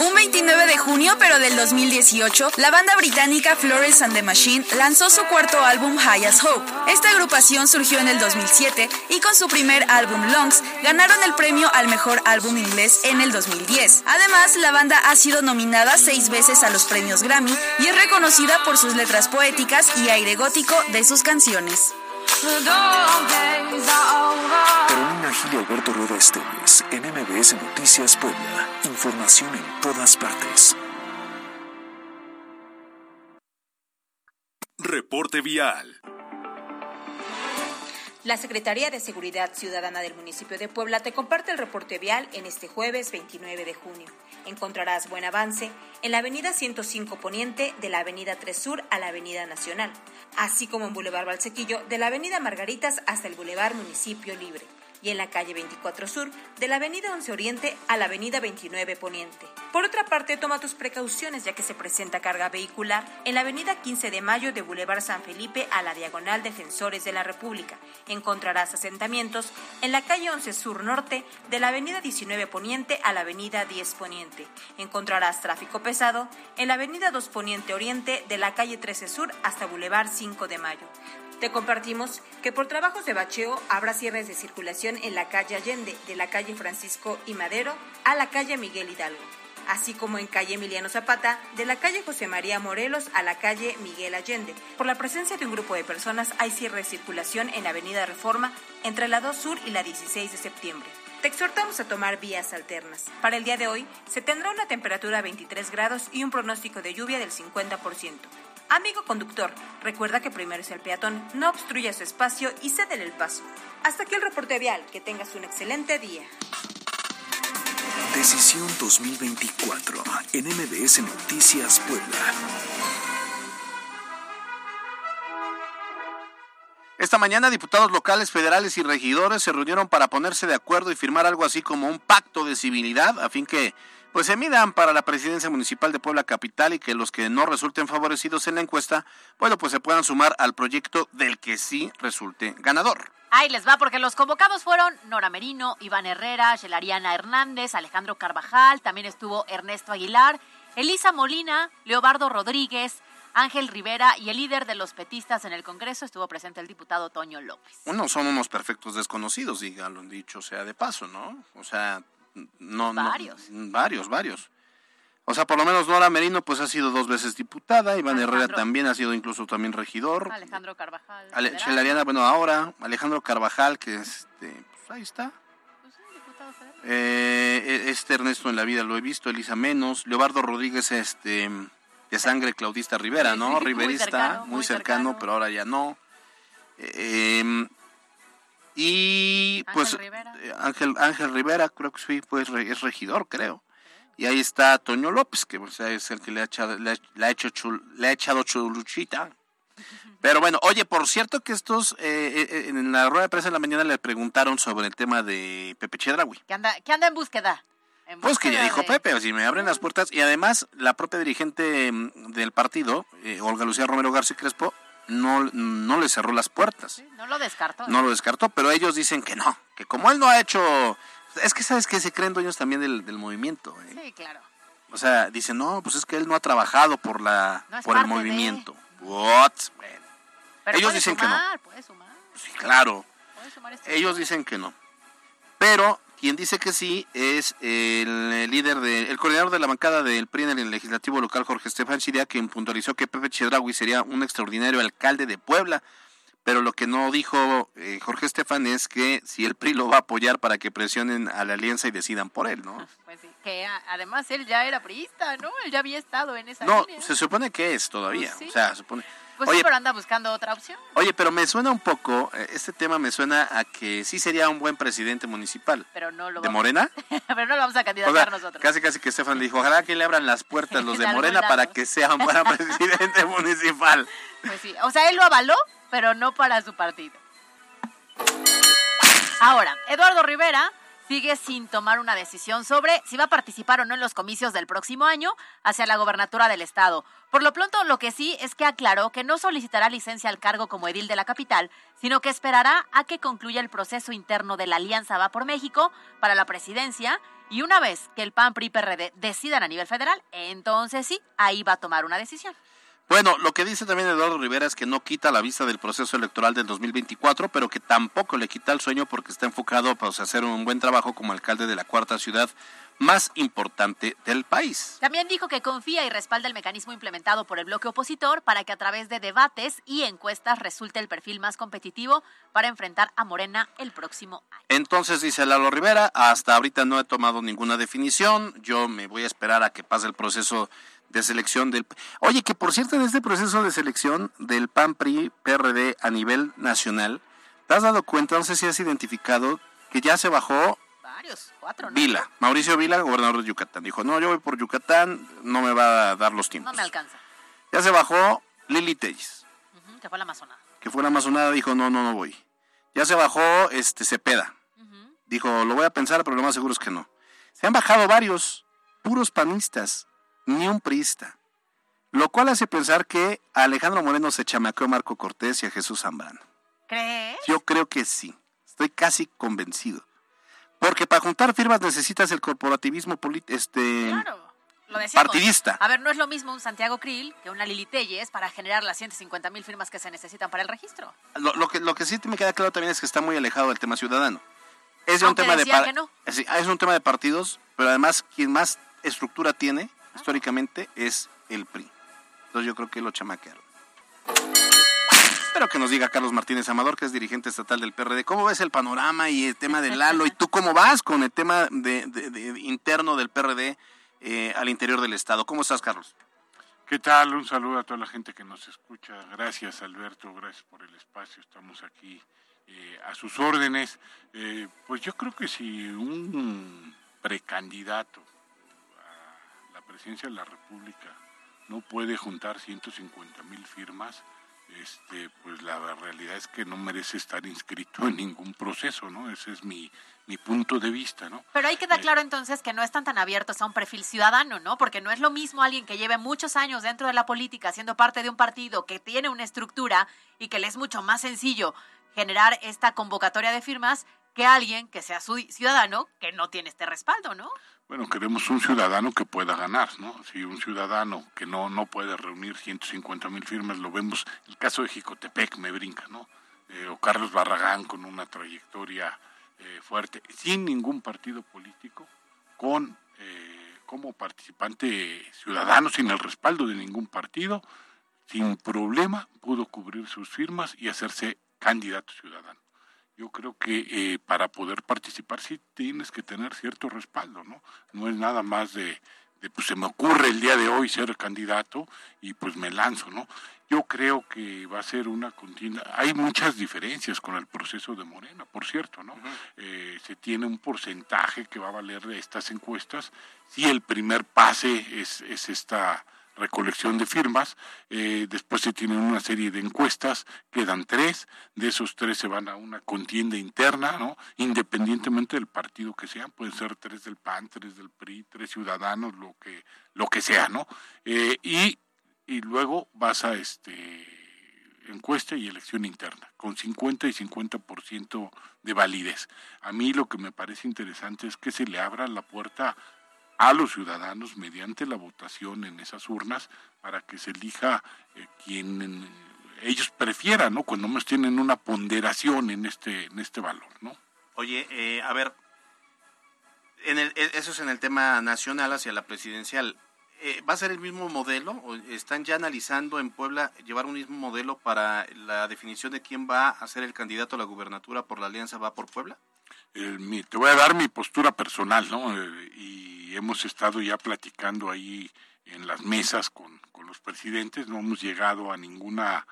Un 29 de junio, pero del 2018, la banda británica Florence and the Machine lanzó su cuarto álbum High as Hope. Esta agrupación surgió en el 2007 y con su primer álbum Longs ganaron el premio al mejor álbum inglés en el 2010. Además, la banda ha sido nominada seis veces a los premios Grammy y es reconocida por sus letras poéticas y aire gótico de sus canciones. Carolina Gil Alberto Rueda Esteves, en MBS Noticias Puebla. Información en todas partes. Reporte vial. La Secretaría de Seguridad Ciudadana del municipio de Puebla te comparte el reporte vial en este jueves 29 de junio. Encontrarás buen avance en la avenida 105 Poniente de la avenida 3 Sur a la avenida Nacional, así como en Boulevard Valsequillo de la avenida Margaritas hasta el Boulevard Municipio Libre. Y en la calle 24 Sur, de la avenida 11 Oriente a la avenida 29 Poniente. Por otra parte, toma tus precauciones ya que se presenta carga vehicular en la avenida 15 de Mayo de Boulevard San Felipe a la diagonal Defensores de la República. Encontrarás asentamientos en la calle 11 Sur Norte de la avenida 19 Poniente a la avenida 10 Poniente. Encontrarás tráfico pesado en la avenida 2 Poniente Oriente de la calle 13 Sur hasta Boulevard 5 de Mayo. Te compartimos que por trabajos de bacheo habrá cierres de circulación en la calle Allende, de la calle Francisco y Madero a la calle Miguel Hidalgo, así como en calle Emiliano Zapata, de la calle José María Morelos a la calle Miguel Allende. Por la presencia de un grupo de personas hay cierre de circulación en la avenida Reforma entre la 2 Sur y la 16 de septiembre. Te exhortamos a tomar vías alternas. Para el día de hoy se tendrá una temperatura de 23 grados y un pronóstico de lluvia del 50%. Amigo conductor, recuerda que primero es el peatón, no obstruya su espacio y cédele el paso. Hasta aquí el reporte vial, que tengas un excelente día. Decisión 2024 en MBS Noticias Puebla. Esta mañana diputados locales, federales y regidores se reunieron para ponerse de acuerdo y firmar algo así como un pacto de civilidad a fin que pues se midan para la presidencia municipal de Puebla Capital y que los que no resulten favorecidos en la encuesta, bueno, pues se puedan sumar al proyecto del que sí resulte ganador. Ahí les va, porque los convocados fueron Nora Merino, Iván Herrera, Gelariana Hernández, Alejandro Carvajal, también estuvo Ernesto Aguilar, Elisa Molina, Leobardo Rodríguez, Ángel Rivera y el líder de los petistas en el Congreso estuvo presente el diputado Toño López. Bueno, son unos perfectos desconocidos, dígalo dicho sea de paso, ¿no? O sea, no, varios. varios, varios. O sea, por lo menos Nora Merino pues ha sido dos veces diputada, Iván Herrera también ha sido incluso también regidor. Alejandro Carvajal. Ale Chelariana, bueno, ahora Alejandro Carvajal, que este, pues ahí está. Pues diputado eh, este Ernesto en la vida lo he visto, Elisa Menos, Leobardo Rodríguez, este, de sangre Claudista Rivera, ¿no? Sí, Riverista, muy cercano, muy muy cercano, cercano. pero ahora ya no. Eh, y Ángel pues Rivera. eh, Ángel, Ángel Rivera, creo que sí, pues es regidor, creo. Y ahí está Toño López, que pues, es el que le ha echado, le ha, le ha hecho chul- le ha echado chuluchita. Pero bueno, oye, por cierto que estos, eh, eh, en la rueda de prensa de la mañana le preguntaron sobre el tema de Pepe Chedraui. Que anda, que anda en búsqueda. En Pues que ya dijo de- Pepe, si me abren las puertas. Y además, la propia dirigente mm, del partido, eh, Olga Lucía Romero García Crespo, no, no le cerró las puertas. No lo descarto. No lo descartó, pero ellos dicen que no, que como él no ha hecho... Es que sabes que se creen dueños también del, del movimiento. ¿eh? Sí, claro. O sea, dicen, no, pues es que él no ha trabajado por la No por el de. movimiento. What? Bueno, Pero Ellos dicen que no. sumar, Puede sumar, sí, claro. puede sumar este Ellos dicen que no. Pero quien dice que sí es el líder de, el coordinador de la bancada del PRI en el legislativo local, Jorge Estefan Chiria, quien puntualizó que Pepe Chedraui sería un extraordinario alcalde de Puebla. Pero lo que no dijo eh, Jorge Estefan es que si el PRI lo va a apoyar para que presionen a la alianza y decidan por él, ¿no? Pues sí, que a- además él ya era priista, ¿no? Él ya había estado en esa No, línea. se supone que es todavía. Pues sí. O sea, se supone. Pues Oye, sí, pero anda buscando otra opción. Oye, pero me suena un poco, eh, este tema me suena a que sí sería un buen presidente municipal. Pero no lo ¿De vamos- Morena? pero no lo vamos a O candidatar sea, nosotros. casi casi que Estefan le dijo, ojalá que le abran las puertas los De Morena para que sea un buen presidente municipal. Pues sí, o sea, él lo avaló, pero no para su partido. Ahora, Eduardo Rivera sigue sin tomar una decisión sobre si va a participar o no en los comicios del próximo año hacia la gobernatura del estado. Por lo pronto, lo que sí es que aclaró que no solicitará licencia al cargo como edil de la capital, sino que esperará a que concluya el proceso interno de la Alianza Va por México para la presidencia y una vez que el PAN, PRI, PRD decidan a nivel federal, entonces sí, ahí va a tomar una decisión. Bueno, lo que dice también Eduardo Rivera es que no quita la vista del proceso electoral del 2024, pero que tampoco le quita el sueño porque está enfocado pues, a hacer un buen trabajo como alcalde de la cuarta ciudad más importante del país. También dijo que confía y respalda el mecanismo implementado por el bloque opositor para que a través de debates y encuestas resulte el perfil más competitivo para enfrentar a Morena el próximo año. Entonces dice Lalo Rivera, hasta ahorita no he tomado ninguna definición, yo me voy a esperar a que pase el proceso de selección del... Oye, que por cierto en este proceso de selección del PAN PRI PRD a nivel nacional, ¿te has dado cuenta, no sé si has identificado, que ya se bajó Varios, cuatro, ¿no? Vila, Mauricio Vila, gobernador de Yucatán? Dijo, no, yo voy por Yucatán, no me va a dar los No tiempos. me alcanza. Ya se bajó Lili Telles, Ujú, que fue la amazonada. que fue la amazonada, dijo, no, no, no voy. Ya se bajó este Cepeda. Dijo, lo voy a pensar, pero lo más seguro es que no. Se han bajado varios, puros panistas, ni un priista. Lo cual hace pensar que a Alejandro Moreno se chamaqueó a Marco Cortés y a Jesús Zambrano. ¿Crees? Yo creo que sí. Estoy casi convencido. Porque para juntar firmas necesitas el corporativismo este, claro, lo partidista. A ver, no es lo mismo un Santiago Krill que una Lili Telles para generar las 150 mil firmas que se necesitan para el registro. Lo, lo, que, lo que sí me queda claro también es que está muy alejado del tema ciudadano. Es un tema de que no. es, es un tema de partidos, pero además quien más estructura tiene históricamente es el PRI. Entonces yo creo que lo chamaquearon. Espero que nos diga Carlos Martínez Amador, que es dirigente estatal del PRD, ¿cómo ves el panorama y el tema del Lalo? ¿Y tú cómo vas con el tema de, interno del PRD eh, al interior del Estado? ¿Cómo estás, Carlos? ¿Qué tal? Un saludo a toda la gente que nos escucha. Gracias, Alberto. Gracias por el espacio. Estamos aquí eh, a sus órdenes. Eh, pues yo creo que si un precandidato la presidencia de la República no puede juntar 150 mil firmas, este, pues la realidad es que no merece estar inscrito en ningún proceso, ¿no? Ese es mi, mi punto de vista, ¿no? Pero ahí queda eh, claro entonces que no están tan abiertos a un perfil ciudadano, ¿no? Porque no es lo mismo alguien que lleve muchos años dentro de la política, siendo parte de un partido que tiene una estructura y que le es mucho más sencillo generar esta convocatoria de firmas que alguien que sea ciudadano que no tiene este respaldo, ¿no? Bueno, queremos un ciudadano que pueda ganar, ¿no? Si un ciudadano que no, no puede reunir 150 mil firmas, lo vemos, el caso de Jicotepec me brinca, ¿no? Eh, o Carlos Barragán con una trayectoria eh, fuerte, sin ningún partido político, con eh, como participante ciudadano, sin el respaldo de ningún partido, sin problema pudo cubrir sus firmas y hacerse candidato ciudadano yo creo que eh, para poder participar sí tienes que tener cierto respaldo, ¿no? No es nada más de, de, pues se me ocurre el día de hoy ser candidato y pues me lanzo, ¿no? Yo creo que va a ser una contienda. Hay muchas diferencias con el proceso de Morena, por cierto, ¿no? Eh, se tiene un porcentaje que va a valer de estas encuestas. Si el primer pase es, es esta recolección de firmas, eh, después se tienen una serie de encuestas, quedan tres, de esos tres se van a una contienda interna, ¿no? independientemente del partido que sean, pueden ser tres del PAN, tres del PRI, tres ciudadanos, lo que, lo que sea, ¿no? Eh, y, y luego vas a este encuesta y elección interna, con 50 y 50% de validez. A mí lo que me parece interesante es que se le abra la puerta a los ciudadanos mediante la votación en esas urnas para que se elija eh, quien ellos prefieran, ¿no? Cuando más tienen una ponderación en este en este valor, ¿no? Oye, eh, a ver, en el, e, eso es en el tema nacional hacia la presidencial. Eh, ¿Va a ser el mismo modelo? ¿O ¿Están ya analizando en Puebla llevar un mismo modelo para la definición de quién va a ser el candidato a la gubernatura por la Alianza Va por Puebla? te voy a dar mi postura personal, ¿no? y hemos estado ya platicando ahí en las mesas con, con los presidentes, no hemos llegado a ninguna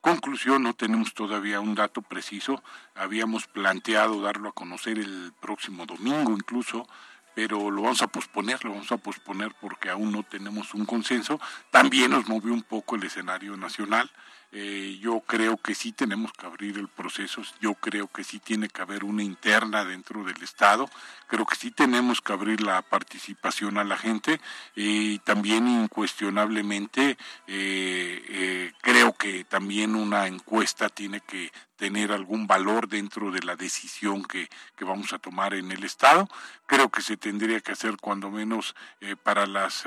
conclusión, no tenemos todavía un dato preciso, habíamos planteado darlo a conocer el próximo domingo incluso, pero lo vamos a posponer, lo vamos a posponer porque aún no tenemos un consenso. También nos movió un poco el escenario nacional. Eh, yo creo que sí tenemos que abrir el proceso, yo creo que sí tiene que haber una interna dentro del Estado, creo que sí tenemos que abrir la participación a la gente y también incuestionablemente eh, eh, creo que también una encuesta tiene que tener algún valor dentro de la decisión que, que vamos a tomar en el Estado. Creo que se tendría que hacer cuando menos para las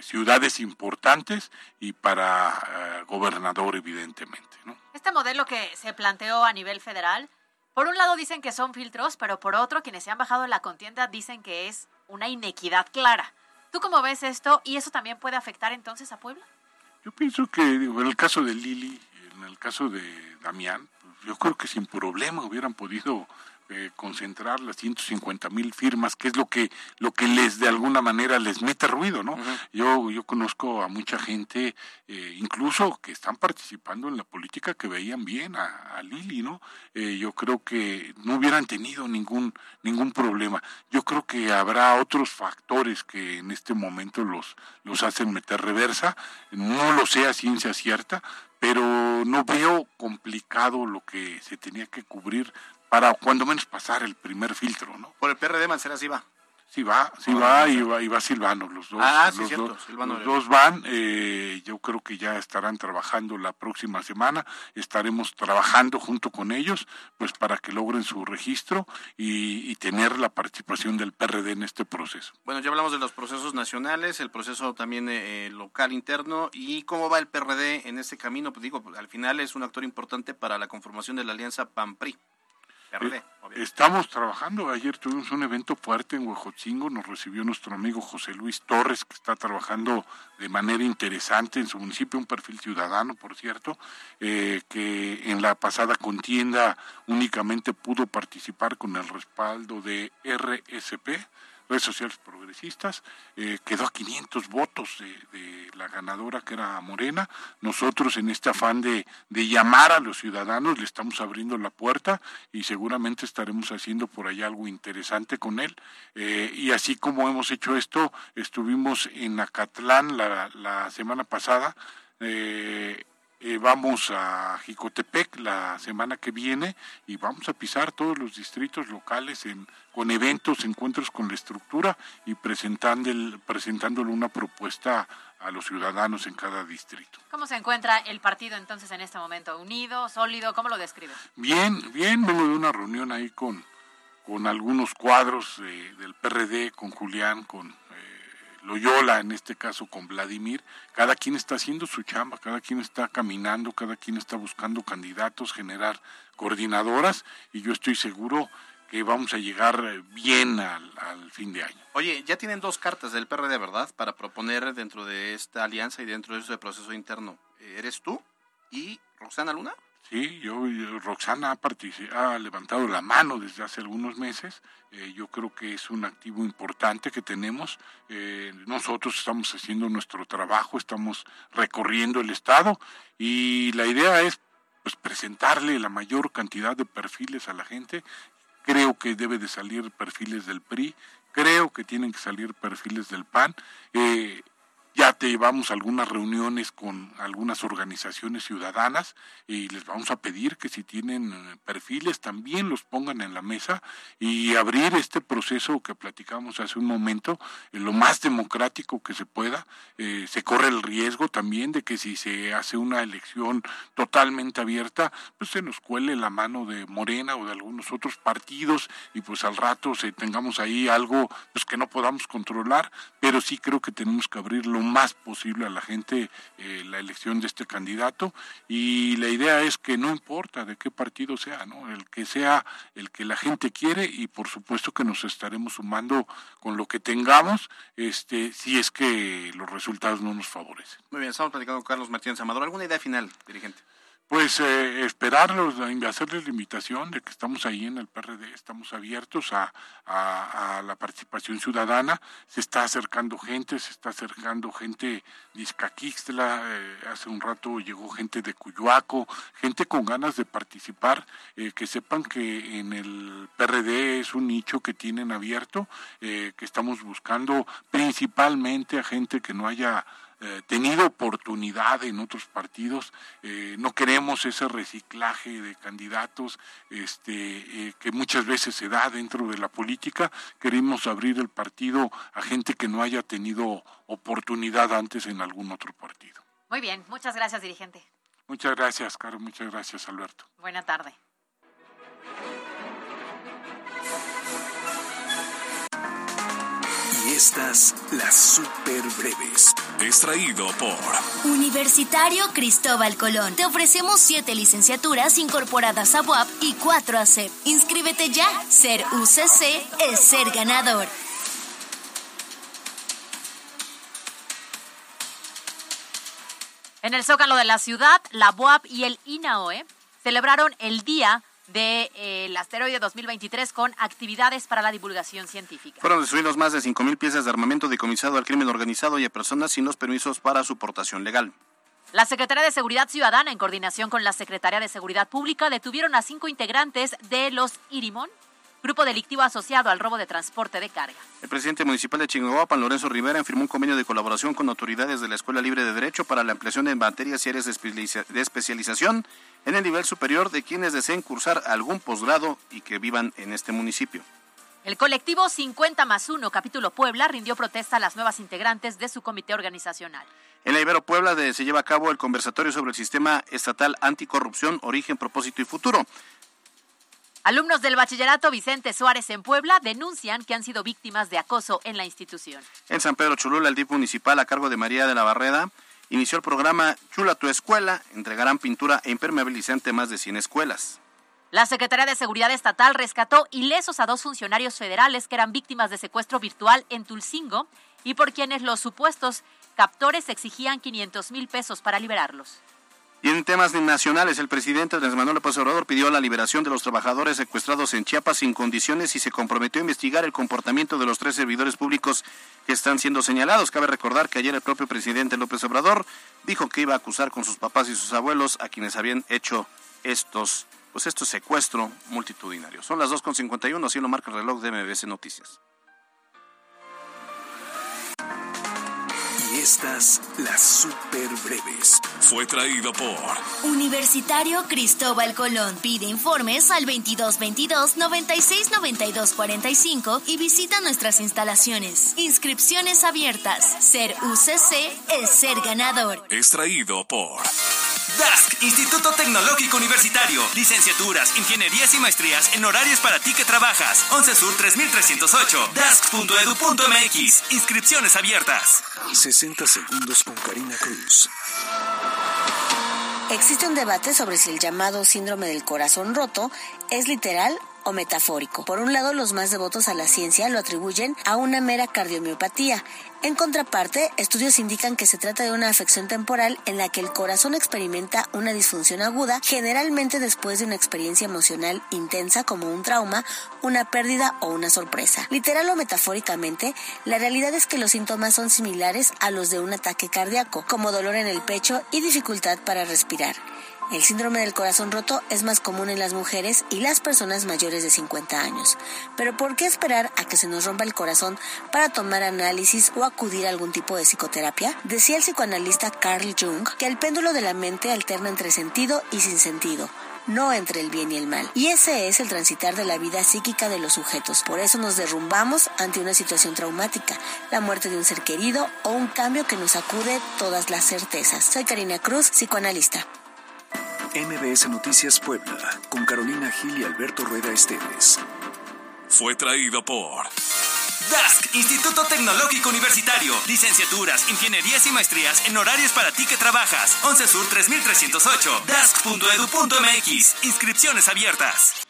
ciudades importantes y para eh, gobernador, evidentemente. ¿No? Este modelo que se planteó a nivel federal, por un lado dicen que son filtros, pero por otro, quienes se han bajado en la contienda dicen que es una inequidad clara. ¿Tú cómo ves esto? ¿Y eso también puede afectar entonces a Puebla? Yo pienso que en el caso de Lili, en el caso de Damián, yo creo que sin problema hubieran podido eh, concentrar las 150 mil firmas, que es lo que lo que les de alguna manera les mete ruido, ¿no? Yo yo conozco a mucha gente, eh, incluso que están participando en la política que veían bien a, Lili, ¿no? Eh, yo creo que no hubieran tenido ningún ningún problema. Yo creo que habrá otros factores que en este momento los los hacen meter reversa. No lo sé a ciencia cierta, pero no veo complicado lo que se tenía que cubrir para cuando menos pasar el primer filtro, ¿no? Por el PRD Mancera sí va. Sí va, sí va y, va y va Silvano, los dos. Ah, sí, los, cierto, dos, Silvano los dos van, eh, yo creo que ya estarán trabajando la próxima semana, estaremos trabajando junto con ellos, pues para que logren su registro y, y tener la participación del PRD en este proceso. Bueno, ya hablamos de los procesos nacionales, el proceso también eh, local interno y cómo va el PRD en este camino. Pues digo, al final es un actor importante para la conformación de la alianza PAN-PRI. PRD, Eh, obviamente. Estamos trabajando, ayer tuvimos un evento fuerte en Huejotzingo, nos recibió nuestro amigo José Luis Torres, que está trabajando de manera interesante en su municipio, un perfil ciudadano, por cierto, eh, que en la pasada contienda únicamente pudo participar con el respaldo de RSP, Redes Sociales Progresistas, eh, quedó a 500 votos de, de la ganadora que era Morena. Nosotros en este afán de, llamar a los ciudadanos le estamos abriendo la puerta y seguramente estaremos haciendo por allá algo interesante con él. Eh, y así como hemos hecho esto, estuvimos en Acatlán la, la semana pasada. eh, eh, vamos a Jicotepec la semana que viene y vamos a pisar todos los distritos locales en, con eventos, encuentros con la estructura y presentando presentándole una propuesta a los ciudadanos en cada distrito. ¿Cómo se encuentra el partido entonces en este momento? ¿Unido, sólido? ¿Cómo lo describe? Bien, bien, vengo de una reunión ahí con, con algunos cuadros eh, del PRD, con Julián, con Loyola, en este caso con Vladimir. Cada quien está haciendo su chamba, cada quien está caminando, cada quien está buscando candidatos, generar coordinadoras y yo estoy seguro que vamos a llegar eh, bien al, fin de año. Oye, ya tienen dos cartas del PRD, ¿verdad? Para proponer dentro de esta alianza y dentro de ese proceso interno. ¿Eres tú y Roxana Luna? Sí, yo, Roxana ha, ha levantado la mano desde hace algunos meses. Eh, yo creo que es un activo importante que tenemos. Eh, nosotros estamos haciendo nuestro trabajo, estamos recorriendo el estado y la idea es pues presentarle la mayor cantidad de perfiles a la gente. Creo que debe de salir perfiles del PRI, creo que tienen que salir perfiles del PAN. Eh, ya te llevamos algunas reuniones con algunas organizaciones ciudadanas y les vamos a pedir que si tienen eh, perfiles también los pongan en la mesa y abrir este proceso que platicamos hace un momento lo más democrático que se pueda. Eh, se corre el riesgo también de que si se hace una elección totalmente abierta, pues se nos cuele la mano de Morena o de algunos otros partidos y pues al rato se tengamos ahí algo pues que no podamos controlar, pero sí creo que tenemos que abrir lo más posible a la gente eh, la elección de este candidato y la idea es que no importa de qué partido sea, ¿no? El que sea el que la gente quiere y por supuesto que nos estaremos sumando con lo que tengamos, este, si es que los resultados no nos favorecen. Muy bien, estamos platicando con Carlos Martínez Amador. ¿Alguna idea final, dirigente? Pues eh, esperarlos, hacerles la invitación de que estamos ahí en el PRD, estamos abiertos a, la participación ciudadana, se está acercando gente, se está acercando gente de eh, hace un rato llegó gente de Cuyoaco, gente con ganas de participar, eh, que sepan que en el PRD es un nicho que tienen abierto, eh, que estamos buscando principalmente a gente que no haya eh, tenido oportunidad en otros partidos. Eh, no queremos ese reciclaje de candidatos este, eh, que muchas veces se da dentro de la política. Queremos abrir el partido a gente que no haya tenido oportunidad antes en algún otro partido. Muy bien, muchas gracias, dirigente. Muchas gracias, Caro. Muchas gracias, Alberto. Buena tarde. Y estas las super breves. Extraído por Universitario Cristóbal Colón. Te ofrecemos siete licenciaturas incorporadas a UAP y cuatro a CEP. Inscríbete ya. Ser UCC es ser ganador. En el Zócalo de la ciudad, la BOAP y el INAOE celebraron el Día del Asteroide 2023 con actividades para la divulgación científica. Fueron destruidos más de 5.000 piezas de armamento decomisado al crimen organizado y a personas sin los permisos para su portación legal. La Secretaría de Seguridad Ciudadana, en coordinación con la Secretaría de Seguridad Pública, detuvieron a cinco integrantes de los Irimón, grupo delictivo asociado al robo de transporte de carga. El presidente municipal de Chingahuapan, Lorenzo Rivera, firmó un convenio de colaboración con autoridades de la Escuela Libre de Derecho para la ampliación de materias y áreas de especialización en el nivel superior de quienes deseen cursar algún posgrado y que vivan en este municipio. El colectivo 50 más 1, capítulo Puebla, rindió protesta a las nuevas integrantes de su comité organizacional. En la Ibero Puebla de- se lleva a cabo el conversatorio sobre el sistema estatal anticorrupción, origen, propósito y futuro. Alumnos del bachillerato Vicente Suárez en Puebla denuncian que han sido víctimas de acoso en la institución. En San Pedro Cholula, el DIF municipal a cargo de María de la Barreda inició el programa Chula tu escuela. Entregarán pintura e impermeabilizante a más de 100 escuelas. La Secretaría de Seguridad Estatal rescató ilesos a dos funcionarios federales que eran víctimas de secuestro virtual en Tulcingo y por quienes los supuestos captores exigían 500 mil pesos para liberarlos. Y en temas nacionales, el presidente Andrés Manuel López Obrador pidió la liberación de los trabajadores secuestrados en Chiapas sin condiciones y se comprometió a investigar el comportamiento de los tres servidores públicos que están siendo señalados. Cabe recordar que ayer el propio presidente López Obrador dijo que iba a acusar con sus papás y sus abuelos a quienes habían hecho estos, pues estos secuestro multitudinarios. Son las 2.51, así lo marca el reloj de MBS Noticias. Estas, las super breves. Fue traído por Universitario Cristóbal Colón pide informes al 2222 96 92 45 y visita nuestras instalaciones. Inscripciones abiertas. Ser UCC es ser ganador. Es traído por DASC, Instituto Tecnológico Universitario. Licenciaturas, ingenierías y maestrías en horarios para ti que trabajas. 11 Sur 3308. DASC.edu.mx. Inscripciones abiertas. 60 segundos con Karina Cruz. Existe un debate sobre si el llamado síndrome del corazón roto es literal o metafórico. Por un lado, los más devotos a la ciencia lo atribuyen a una mera cardiomiopatía. En contraparte, estudios indican que se trata de una afección temporal en la que el corazón experimenta una disfunción aguda, generalmente después de una experiencia emocional intensa como un trauma, una pérdida o una sorpresa. Literal o metafóricamente, la realidad es que los síntomas son similares a los de un ataque cardíaco, como dolor en el pecho y dificultad para respirar. El síndrome del corazón roto es más común en las mujeres y las personas mayores de 50 años. Pero ¿por qué esperar a que se nos rompa el corazón para tomar análisis o acudir a algún tipo de psicoterapia? Decía el psicoanalista Carl Jung que el péndulo de la mente alterna entre sentido y sin sentido no entre el bien y el mal. Y ese es el transitar de la vida psíquica de los sujetos. Por eso nos derrumbamos ante una situación traumática, la muerte de un ser querido o un cambio que nos sacude todas las certezas. Soy Karina Cruz, psicoanalista. MBS Noticias Puebla, con Carolina Gil y Alberto Rueda Esteves. Fue traído por DASC, Instituto Tecnológico Universitario. Licenciaturas, ingenierías y maestrías en horarios para ti que trabajas. 11 Sur 3308. DASC.edu.mx. Inscripciones abiertas.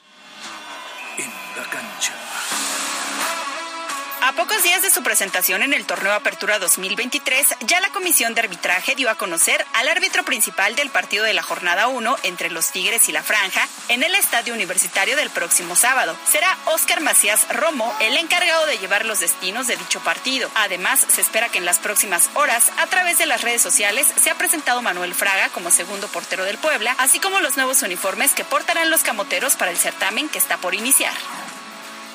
A pocos días de su presentación en el torneo Apertura 2023, ya la Comisión de Arbitraje dio a conocer al árbitro principal del partido de la jornada 1 entre los Tigres y la Franja en el Estadio Universitario del próximo sábado. Será Óscar Macías Romo el encargado de llevar los destinos de dicho partido. Además, se espera que en las próximas horas, a través de las redes sociales, se ha presentado Manuel Fraga como segundo portero del Puebla, así como los nuevos uniformes que portarán los camoteros para el certamen que está por iniciar.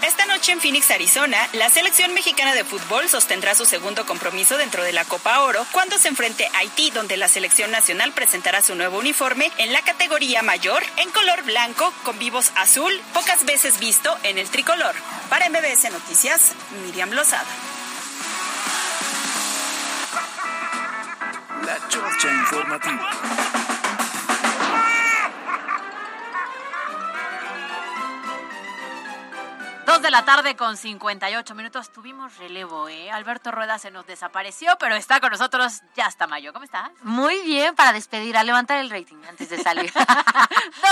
Esta noche en Phoenix, Arizona, la selección mexicana de fútbol sostendrá su segundo compromiso dentro de la Copa Oro cuando se enfrente a Haití, donde la selección nacional presentará su nuevo uniforme en la categoría mayor en color blanco con vivos azul, pocas veces visto en el tricolor. Para MBS Noticias, Miriam Lozada. La Chorcha Informativa. Dos de la tarde con 58 minutos. Tuvimos relevo, ¿eh? Alberto Rueda se nos desapareció, pero está con nosotros ya hasta mayo. ¿Cómo estás? Muy bien, para despedir, a levantar el rating antes de salir. Dos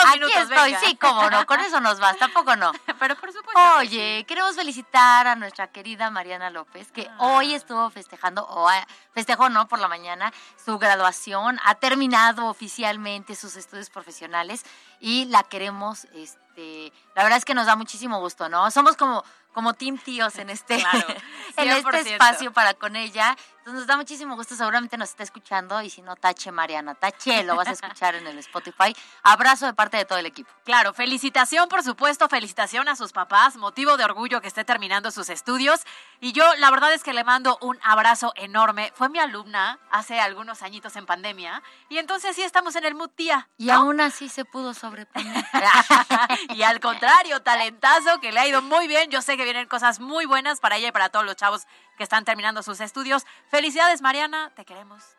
Aquí minutos, estoy, venga. sí, cómo no, con eso nos basta, tampoco no. Pero por supuesto. que Oye, queremos felicitar a nuestra querida Mariana López, que Ah. hoy estuvo festejando, o ah, festejó, ¿no? Por la mañana, su graduación, ha terminado oficialmente sus estudios profesionales y la queremos, este, la verdad es que nos da muchísimo gusto, ¿no? Somos como, como team tíos en este, Claro, en este 100%. espacio para con ella. Entonces nos da muchísimo gusto, seguramente nos está escuchando y si no, tache Mariana, tache, lo vas a escuchar en el Spotify. Abrazo de parte de todo el equipo. Claro, felicitación, por supuesto, felicitación a sus papás, motivo de orgullo que esté terminando sus estudios. Y yo, la verdad es que le mando un abrazo enorme. Fue mi alumna hace algunos añitos en pandemia y entonces sí estamos en el mood tía. Y aún así se pudo sobreponer. y al contrario, talentazo, que le ha ido muy bien. Yo sé que vienen cosas muy buenas para ella y para todos los chavos que están terminando sus estudios. Felicidades, Mariana, te queremos.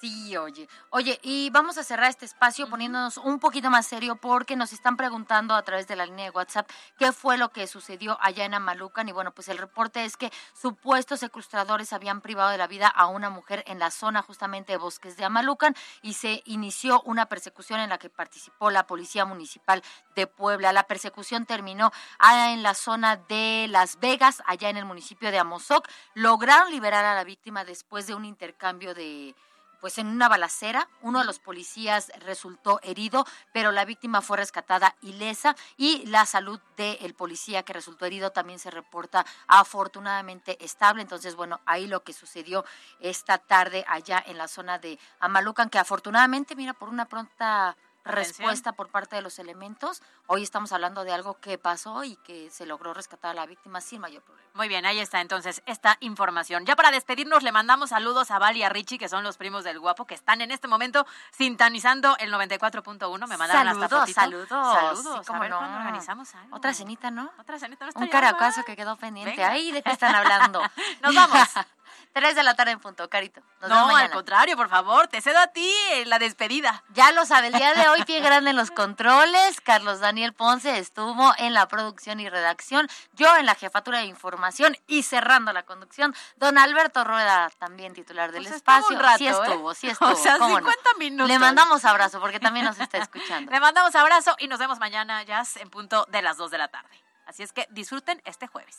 Sí, oye. Oye, y vamos a cerrar este espacio poniéndonos un poquito más serio porque nos están preguntando a través de la línea de WhatsApp qué fue lo que sucedió allá en Amalucan. Y bueno, pues el reporte es que supuestos secuestradores habían privado de la vida a una mujer en la zona justamente de Bosques de Amalucan y se inició una persecución en la que participó la Policía Municipal de Puebla. La persecución terminó allá en la zona de Las Vegas, allá en el municipio de Amozoc. Lograron liberar a la víctima después de un intercambio de pues en una balacera. Uno de los policías resultó herido, pero la víctima fue rescatada ilesa y la salud del policía que resultó herido también se reporta afortunadamente estable. Entonces, bueno, ahí lo que sucedió esta tarde allá en la zona de Amalucan, que afortunadamente, mira, por una pronta respuesta por parte de los elementos. Hoy estamos hablando de algo que pasó y que se logró rescatar a la víctima sin mayor problema. Muy bien, ahí está entonces esta información. Ya para despedirnos le mandamos saludos a Val y a Richie, que son los primos del guapo, que están en este momento sintonizando el 94.1. Me mandaron saludos, hasta fotito. Saludos, Saludos. Sí, a ver no. cuándo organizamos algo. Otra cenita, ¿no? Otra cenita. ¿no Un caracazo que quedó pendiente. Venga. Ahí, ¿de qué están hablando? Nos vamos. Tres de la tarde en punto, Carito. Nos No, al contrario, por favor, te cedo a ti en la despedida. Ya lo sabe, el día de hoy, pie grande en los controles. Carlos Daniel Ponce estuvo en la producción y redacción. Yo en la jefatura de información y cerrando la conducción. Don Alberto Rueda, también titular del Pues espacio. rato, sí ¿eh? estuvo, sí estuvo. O sea, ¿cómo no? 50 minutos. Le mandamos abrazo porque también nos está escuchando. Le mandamos abrazo y nos vemos mañana, Jazz, en punto de las 2 de la tarde. Así es que disfruten este jueves.